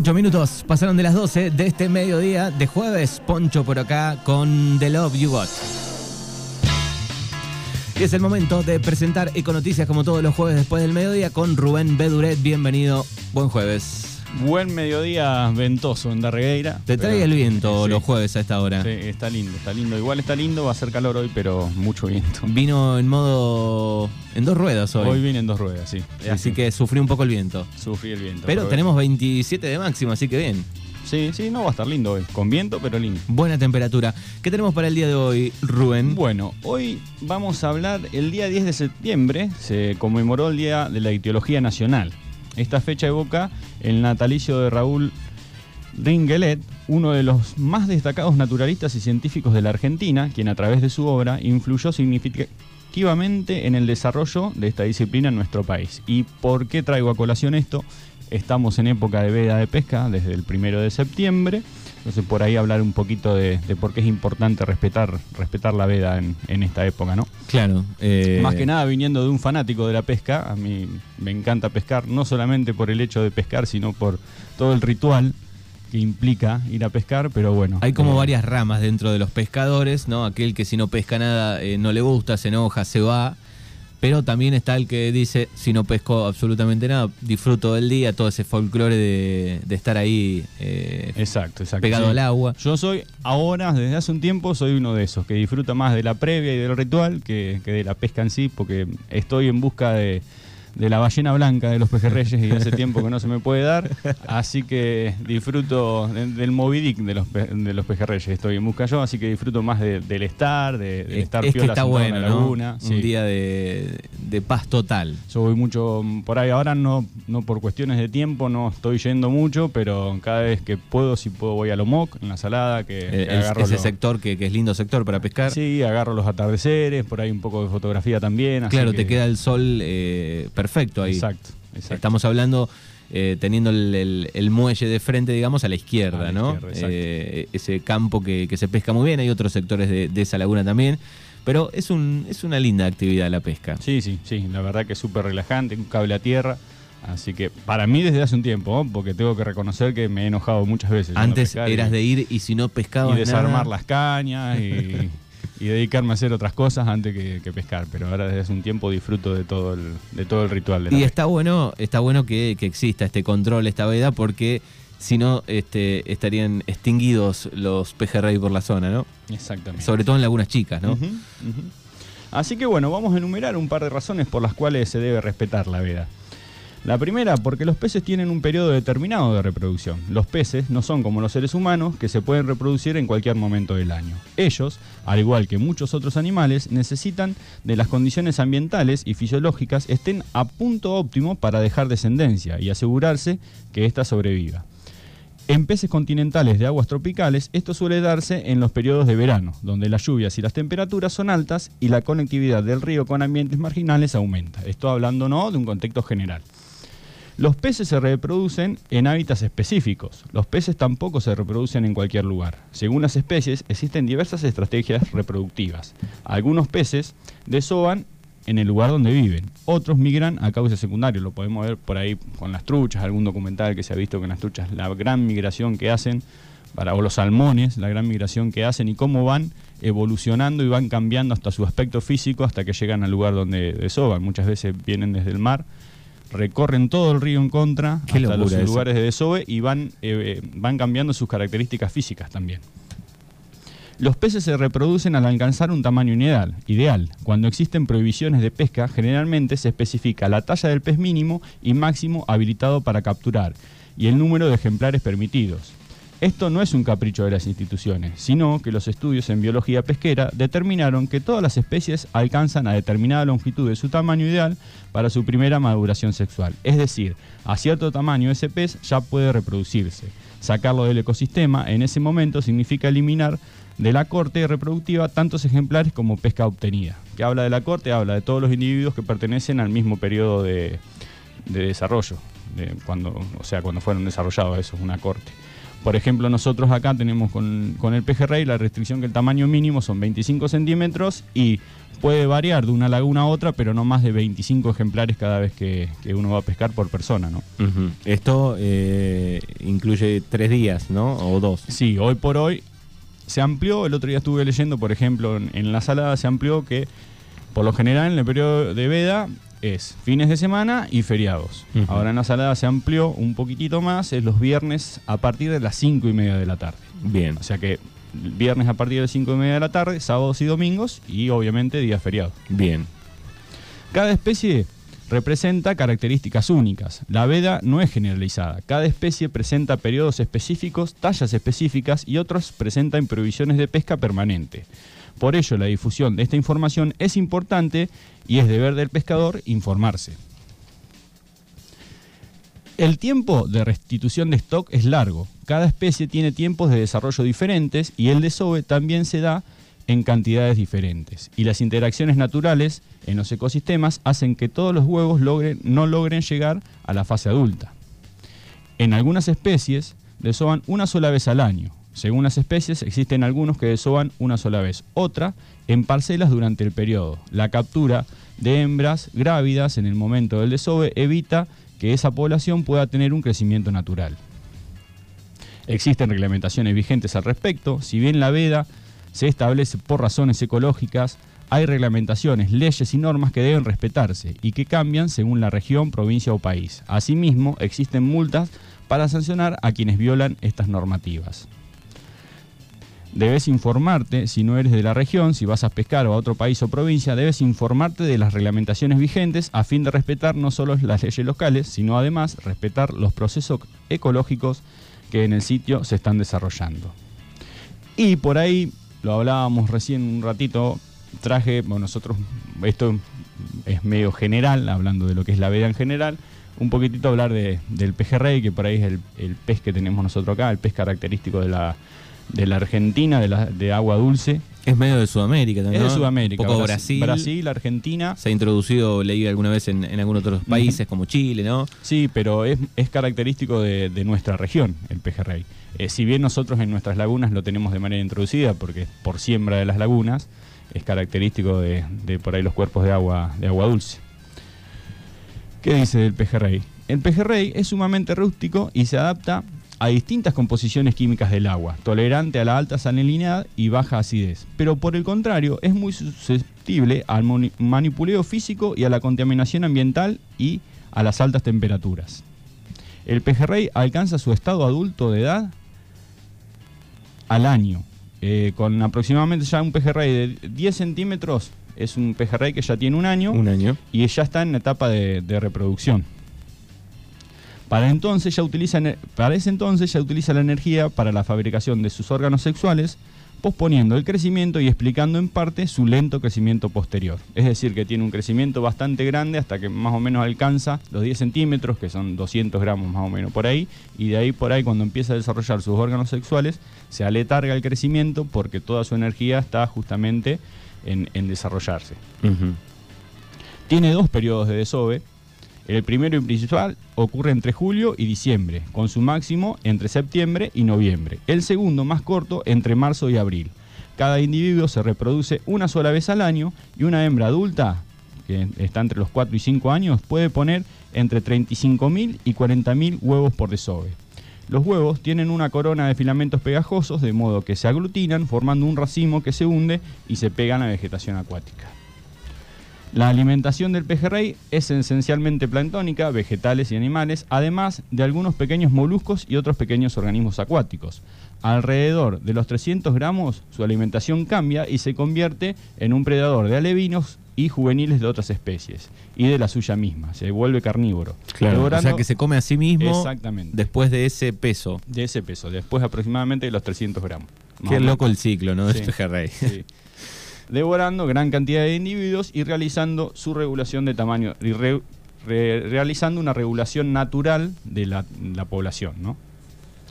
Ocho minutos pasaron de las 12 de este mediodía de jueves. Poncho por acá con The Love You Got. Y es el momento de presentar Econoticias como todos los jueves después del mediodía con Rubén Beduret. Bienvenido. Buen jueves. Buen mediodía ventoso en Darregueira. Te trae el viento los jueves a esta hora. Sí, está lindo, está lindo. Igual está lindo, va a ser calor hoy, pero mucho viento. Vino en modo. en dos ruedas hoy. Hoy viene en dos ruedas, sí. Así que sufrí un poco el viento. Sufrí el viento. Pero tenemos 27 de máximo, así que bien. Sí, sí, no va a estar lindo hoy. Con viento, pero lindo. Buena temperatura. ¿Qué tenemos para el día de hoy, Rubén? Bueno, hoy vamos a hablar. El día 10 de septiembre se conmemoró el Día de la Etiología Nacional. Esta fecha evoca el natalicio de Raúl Ringelet, uno de los más destacados naturalistas y científicos de la Argentina, quien a través de su obra influyó significativamente en el desarrollo de esta disciplina en nuestro país. ¿Y por qué traigo a colación esto? Estamos en época de veda de pesca desde el primero de septiembre entonces por ahí hablar un poquito de, por qué es importante respetar, respetar la veda en, esta época, ¿no? Claro. Eh, Más que nada viniendo de un fanático de la pesca, a mí me encanta pescar, no solamente por el hecho de pescar, sino por todo el ritual que implica ir a pescar, pero bueno. Hay como eh, varias ramas dentro de los pescadores, ¿no? Aquel que si no pesca nada eh, no le gusta, se enoja, se va. Pero también está el que dice, si no pesco absolutamente nada, disfruto del día, todo ese folclore de, estar ahí eh, exacto, exacto, pegado al agua. Yo soy ahora, desde hace un tiempo, soy uno de esos, que disfruta más de la previa y del ritual que de la pesca en sí, porque estoy en busca de, de la ballena blanca de los pejerreyes y hace tiempo que no se me puede dar. Así que disfruto del Moby Dick de los, de los pejerreyes. Estoy en busca yo, así que disfruto más del estar, de, estar es que está bueno, en la laguna. Un día de, paz total. Yo voy mucho por ahí. Ahora no, no por cuestiones de tiempo, no estoy yendo mucho, pero cada vez que puedo, si puedo, voy a Lomoc, en la salada, que, eh, agarro ese sector que, es lindo sector para pescar. Sí, agarro los atardeceres, por ahí un poco de fotografía también. claro, te queda el sol eh, perfecto ahí. Exacto, Estamos hablando eh, teniendo el, muelle de frente, digamos, a la izquierda, ¿no? Eh, ese campo que, se pesca muy bien, hay otros sectores de, esa laguna también. Pero es, un, es una linda actividad la pesca. Sí, sí, sí, la verdad que es súper relajante, un cable a tierra. Así que para mí desde hace un tiempo, porque tengo que reconocer que me he enojado muchas veces. Antes eras de ir y si no pescabas. Y desarmar las cañas y y dedicarme a hacer otras cosas antes que, pescar. Pero ahora desde hace un tiempo disfruto de todo el, de todo el ritual. y está bueno, está bueno que, exista este control, esta veda, porque si no este, estarían extinguidos los pejerrey por la zona, ¿no? Exactamente. Sobre todo en lagunas chicas, ¿no? Así que bueno, vamos a enumerar un par de razones por las cuales se debe respetar la veda. La primera, porque los peces tienen un periodo determinado de reproducción. Los peces no son como los seres humanos que se pueden reproducir en cualquier momento del año. Ellos, al igual que muchos otros animales, necesitan de las condiciones ambientales y fisiológicas estén a punto óptimo para dejar descendencia y asegurarse que ésta sobreviva. En peces continentales de aguas tropicales, esto suele darse en los periodos de verano, donde las lluvias y las temperaturas son altas y la conectividad del río con ambientes marginales aumenta. Esto hablando no de un contexto general. Los peces se reproducen en hábitats específicos. Los peces tampoco se reproducen en cualquier lugar. Según las especies, existen diversas estrategias reproductivas. Algunos peces desovan en el lugar donde viven. Otros migran a causa secundarias. Lo podemos ver por ahí con las truchas, algún documental que se ha visto con las truchas, la gran migración que hacen, para, o los salmones, la gran migración que hacen y cómo van evolucionando y van cambiando hasta su aspecto físico hasta que llegan al lugar donde desovan. Muchas veces vienen desde el mar recorren todo el río en contra hasta los lugares de desove y van, eh, van cambiando sus características físicas también. Los peces se reproducen al alcanzar un tamaño ideal, ideal. Cuando existen prohibiciones de pesca, generalmente se especifica la talla del pez mínimo y máximo habilitado para capturar y el número de ejemplares permitidos. Esto no es un capricho de las instituciones, sino que los estudios en biología pesquera determinaron que todas las especies alcanzan a determinada longitud de su tamaño ideal para su primera maduración sexual. Es decir, a cierto tamaño ese pez ya puede reproducirse. Sacarlo del ecosistema en ese momento significa eliminar de la corte reproductiva tantos ejemplares como pesca obtenida. Que habla de la corte, habla de todos los individuos que pertenecen al mismo periodo de, desarrollo, cuando, o sea, cuando fueron desarrollados, eso es una corte. Por ejemplo, nosotros acá tenemos con, con el pejerrey la restricción que el tamaño mínimo son 25 centímetros y puede variar de una laguna a otra, pero no más de 25 ejemplares cada vez que, que uno va a pescar por persona, ¿no? Esto eh, incluye tres días, ¿no? O dos. Sí, hoy por hoy se amplió, el otro día estuve leyendo, por ejemplo, en, en la salada se amplió que por lo general en el periodo de veda es fines de semana y feriados. Ahora en la salada se amplió un poquitito más, es los viernes a partir de las 5 y media de la tarde. Bien. O sea que viernes a partir de las 5 y media de la tarde, sábados y domingos y obviamente días feriados. Bien. Cada especie representa características únicas. La veda no es generalizada. Cada especie presenta periodos específicos, tallas específicas y otros presentan provisiones de pesca permanente. Por ello, la difusión de esta información es importante y es deber del pescador informarse. El tiempo de restitución de stock es largo. Cada especie tiene tiempos de desarrollo diferentes y el desove también se da en cantidades diferentes. Y las interacciones naturales en los ecosistemas hacen que todos los huevos logren- no logren llegar a la fase adulta. En algunas especies desovan una sola vez al año. Según las especies, existen algunos que desovan una sola vez, otra en parcelas durante el periodo. La captura de hembras grávidas en el momento del desove evita que esa población pueda tener un crecimiento natural. Existen reglamentaciones vigentes al respecto, si bien la veda se establece por razones ecológicas, hay reglamentaciones, leyes y normas que deben respetarse y que cambian según la región, provincia o país. Asimismo, existen multas para sancionar a quienes violan estas normativas. Debes informarte, si no eres de la región, si vas a pescar o a otro país o provincia, debes informarte de las reglamentaciones vigentes a fin de respetar no solo las leyes locales, sino además respetar los procesos ecológicos que en el sitio se están desarrollando. Y por ahí, lo hablábamos recién un ratito, traje, bueno, nosotros, esto es medio general, hablando de lo que es la veda en general, un poquitito hablar de- del pejerrey, que por ahí es el, el pez que tenemos nosotros acá, el pez característico de la, de la Argentina, de, la, de agua dulce. Es medio de Sudamérica Es también. de ¿no? Sudamérica. Un poco Brasil, Brasil. Argentina. Se ha introducido, leí alguna vez en, en algunos otros países como Chile, ¿no? Sí, pero es, es característico de, de nuestra región, el pejerrey. Eh, si bien nosotros en nuestras lagunas lo tenemos de manera introducida, porque es por siembra de las lagunas, es característico de, de por ahí los cuerpos de agua, de agua dulce. ¿Qué dice del pejerrey? El pejerrey es sumamente rústico y se adapta a distintas composiciones químicas del agua, tolerante a la alta salinidad y baja acidez. Pero por el contrario, es muy susceptible al manipuleo físico y a la contaminación ambiental y a las altas temperaturas. El pejerrey alcanza su estado adulto de edad al año. Eh, con aproximadamente ya un pejerrey de 10 centímetros, es un pejerrey que ya tiene un año Un año. y ya está en la etapa de, de reproducción. Para, entonces ya utiliza, ener- para ese entonces ya utiliza la energía para la fabricación de sus órganos sexuales, posponiendo el crecimiento y explicando en parte su lento crecimiento posterior. Es decir, que tiene un crecimiento bastante grande hasta que más o menos alcanza los 10 centímetros, que son 200 gramos más o menos por ahí, y de ahí por ahí cuando empieza a desarrollar sus órganos sexuales, se aletarga el crecimiento porque toda su energía está justamente en- en desarrollarse. Tiene dos periodos de desove. El primero y principal ocurre entre julio y diciembre, con su máximo entre septiembre y noviembre. El segundo, más corto, entre marzo y abril. Cada individuo se reproduce una sola vez al año y una hembra adulta, que está entre los 4 y 5 años, puede poner entre 35.000 y 40.000 huevos por desove. Los huevos tienen una corona de filamentos pegajosos, de modo que se aglutinan formando un racimo que se hunde y se pega a la vegetación acuática. La alimentación del pejerrey es esencialmente planctónica, vegetales y animales, además de algunos pequeños moluscos y otros pequeños organismos acuáticos. Alrededor de los 300 gramos, su alimentación cambia y se convierte en un predador de alevinos y juveniles de otras especies, y de la suya misma, se vuelve carnívoro. Claro. O sea que se come a sí mismo Exactamente. después de ese peso. de ese peso, después aproximadamente de los 300 gramos. Qué loco el ciclo, ¿no? Sí. Del pejerrey. Sí. Devorando gran cantidad de individuos y realizando su regulación de tamaño, y re- re- realizando una regulación natural de la, la población, ¿no?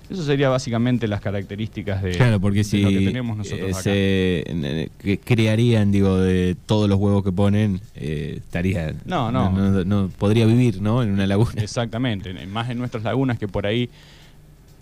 Eso sería básicamente las características de, Claro, porque de si lo que tenemos nosotros eh, acá. se que criarían, digo, de todos los huevos que ponen, eh, estaría. No, no. no. no podría vivir, ¿no? En una laguna. Exactamente, en- más en nuestras lagunas que por ahí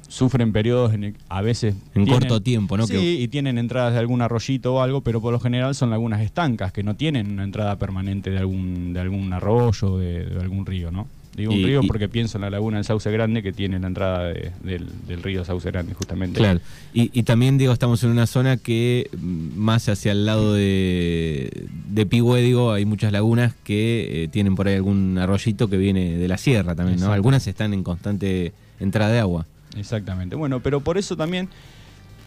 sufren periodos en el- a veces En tienen- corto tiempo, ¿no? Sí, Que- y tienen entradas de algún arroyito o algo, pero por lo general son lagunas estancas que no tienen una entrada permanente de algún de algún arroyo, de, de algún río, ¿no? Digo un Y- río y- porque pienso en la laguna del Sauce Grande que tiene la entrada de- del, del río Sauce Grande justamente. Claro. Y, y también, digo, estamos en una zona que mm, más hacia el lado de, de Pigüé, digo, hay muchas lagunas que eh, tienen por ahí algún arroyito que viene de la sierra también, ¿no? Algunas están en constante entrada de agua. Exactamente. Bueno, pero por eso también,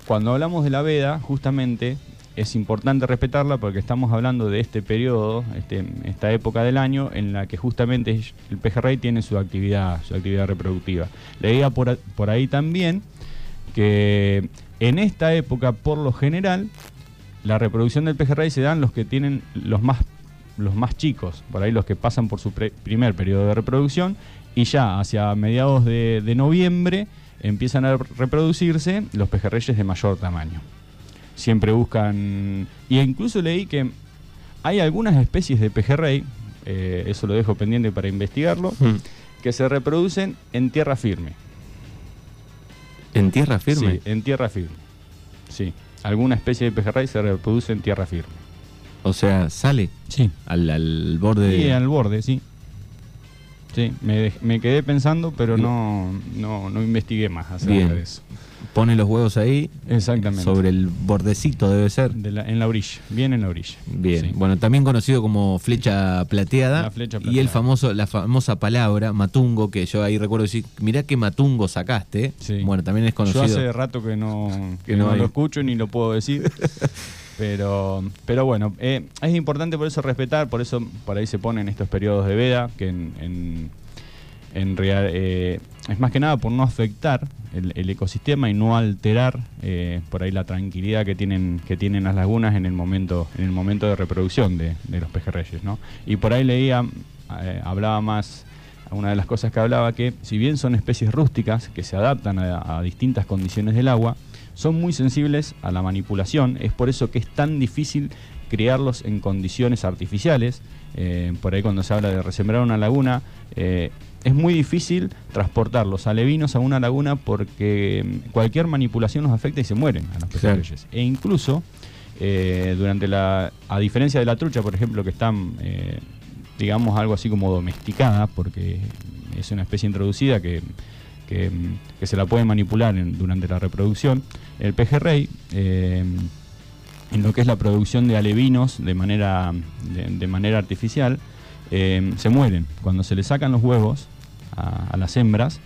cuando hablamos de la veda, justamente es importante respetarla porque estamos hablando de este periodo, este, esta época del año en la que justamente el pejerrey tiene su actividad, su actividad reproductiva. Leía por, por ahí también que en esta época, por lo general, la reproducción del pejerrey se dan los que tienen los más los más chicos, por ahí los que pasan por su pre- primer periodo de reproducción y ya hacia mediados de noviembre empiezan a reproducirse los pejerreyes de mayor tamaño. Siempre buscan, y incluso leí que hay algunas especies de pejerrey, eh, eso lo dejo pendiente para investigarlo, que se reproducen en tierra firme. ¿En tierra firme? Sí, en tierra firme. Sí, alguna especie de pejerrey se reproduce en tierra firme. O sea, sale Sí. al, al borde Sí, al borde, sí. Sí, me, me quedé pensando, pero no, no, no investigué más acerca Bien. de eso. Pone los huevos ahí. Exactamente. Sobre el bordecito debe ser. De la- en la orilla, bien en la orilla. Bien, Sí. bueno, también conocido como flecha plateada, La flecha y plateada. el famoso, la famosa palabra matungo, que yo ahí recuerdo decir, mirá qué matungo sacaste. Sí. Bueno, también es Yo conocido. hace rato que no, Que que no no lo escucho ni lo puedo decir. pero, pero bueno, eh, es importante por eso respetar, por eso por ahí se ponen estos periodos de veda, que en, en, real, eh, es más que nada por no afectar el, el ecosistema y no alterar eh, por ahí la tranquilidad que tienen, que tienen las lagunas en el momento, en el momento de reproducción de, de los pejerreyes. ¿no? Y por ahí leía, eh, hablaba más una de las cosas que hablaba que si bien son especies rústicas que se adaptan a distintas condiciones del agua, son muy sensibles a la manipulación, es por eso que es tan difícil criarlos en condiciones artificiales. Eh, por ahí cuando se habla de resembrar una laguna, eh, es muy difícil transportar los alevinos a una laguna porque mm, cualquier manipulación los afecta y se mueren a los Claro. pejerreyes. E incluso, eh, durante la, a diferencia de la trucha, por ejemplo, que están, digamos, algo así como domesticada, porque es una especie introducida que, que, que se la puede manipular en- durante la reproducción, el pejerrey, eh, en lo que es la producción de alevinos de manera, de, de manera artificial, eh, se mueren. Cuando se le sacan los huevos a, a las hembras,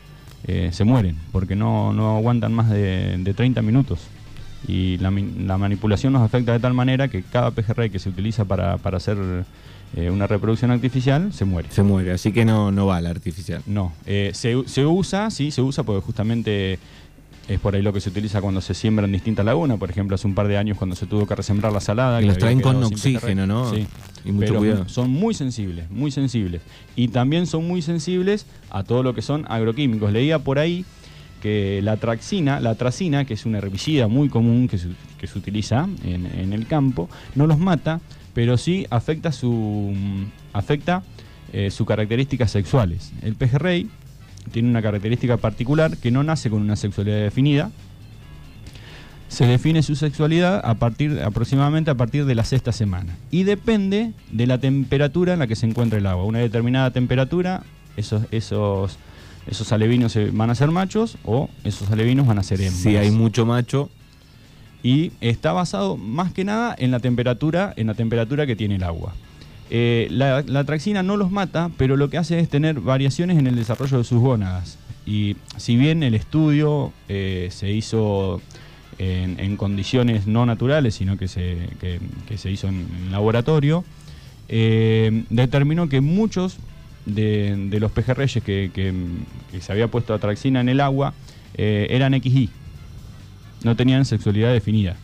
eh, se mueren, porque no, no aguantan más de, de 30 minutos. Y la, la manipulación nos afecta de tal manera que cada pejerrey que se utiliza para, para hacer eh, una reproducción artificial se muere. Se muere, así que no, no va la artificial. No, eh, se, se usa, sí, se usa porque justamente es por ahí lo que se utiliza cuando se siembran distintas lagunas. Por ejemplo, hace un par de años cuando se tuvo que resembrar la salada. Que los traen con oxígeno. ¿no? Sí. Y mucho Pero cuidado. son muy sensibles, muy sensibles. Y también son muy sensibles a todo lo que son agroquímicos. Leía por ahí que la traxina, la tracina, que es un herbicida muy común que se, que se utiliza en, en el campo, no los mata, pero sí afecta su afecta eh, sus características sexuales. El pejerrey tiene una característica particular que no nace con una sexualidad definida. Se define su sexualidad a partir, aproximadamente a partir de la sexta semana. Y depende de la temperatura en la que se encuentra el agua. Una determinada temperatura, esos, esos, esos alevinos van a ser machos o esos alevinos van a ser hembras. Si hay mucho macho, y está basado más que nada en la temperatura, en la temperatura que tiene el agua. Eh, la, la traxina no los mata, pero lo que hace es tener variaciones en el desarrollo de sus gónadas. Y si bien el estudio eh, se hizo en, condiciones no naturales, sino que se, que- se hizo en, laboratorio, eh, determinó que muchos de, los pejerreyes que, se había puesto atraxina en el agua eran XY, no tenían sexualidad definida.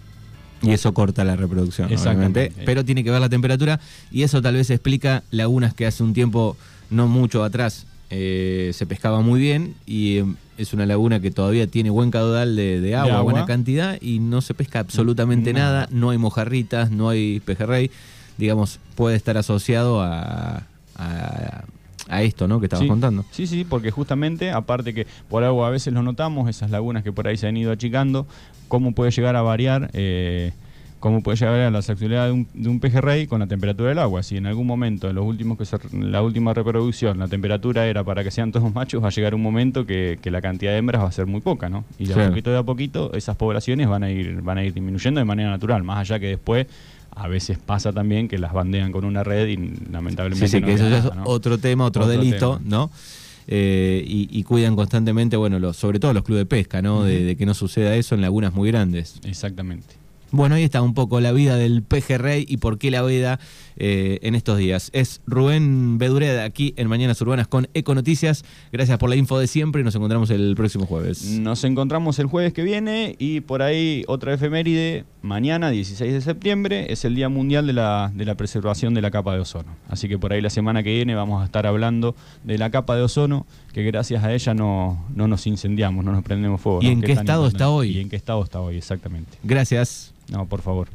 y eso corta la reproducción, Exactamente. obviamente. Pero tiene que ver la temperatura, y eso tal vez explica lagunas que hace un tiempo, no mucho atrás, eh, se pescaba muy bien, y eh, es una laguna que todavía tiene buen caudal de, de agua, agua. buena cantidad, y no se pesca absolutamente Nada. nada, no hay mojarritas, no hay pejerrey, digamos, puede estar asociado a, a- a esto, ¿no? Que estabas sí, contando. Sí, sí, porque justamente, aparte que por algo a veces lo notamos, esas lagunas que por ahí se han ido achicando, cómo puede llegar a variar, eh, cómo puede llegar a la sexualidad de un, de un pejerrey con la temperatura del agua. Si en algún momento, en los últimos que se- la última reproducción, la temperatura era para que sean todos machos, va a llegar un momento que, que la cantidad de hembras va a ser muy poca, ¿no? Y de a poquito de a poquito esas poblaciones van a ir, van a ir disminuyendo de manera natural, más allá que después a veces pasa también que las bandean con una red y lamentablemente Sí, sí, no que eso es nada, ¿no? otro tema, otro, Otro delito, tema. ¿no? Eh, y, y cuidan constantemente, bueno, los, sobre todo los clubes de pesca, ¿no? de que no suceda eso en lagunas muy grandes. Exactamente. Bueno, ahí está un poco la vida del pejerrey y por qué la veda eh, en estos días. Es Rubén Bedureda aquí en Mañanas Urbanas con Econoticias. Gracias por la info de siempre y nos encontramos el próximo jueves. Nos encontramos el jueves que viene y por ahí otra efeméride. Mañana, 16 de septiembre, es el Día Mundial de la, de la Preservación de la Capa de Ozono. Así que por ahí la semana que viene vamos a estar hablando de la capa de ozono, que gracias a ella no, no nos incendiamos, no nos prendemos fuego. ¿Y ¿no? en qué estado está hoy? ¿Y en qué estado está hoy? Exactamente. Gracias. No, por favor.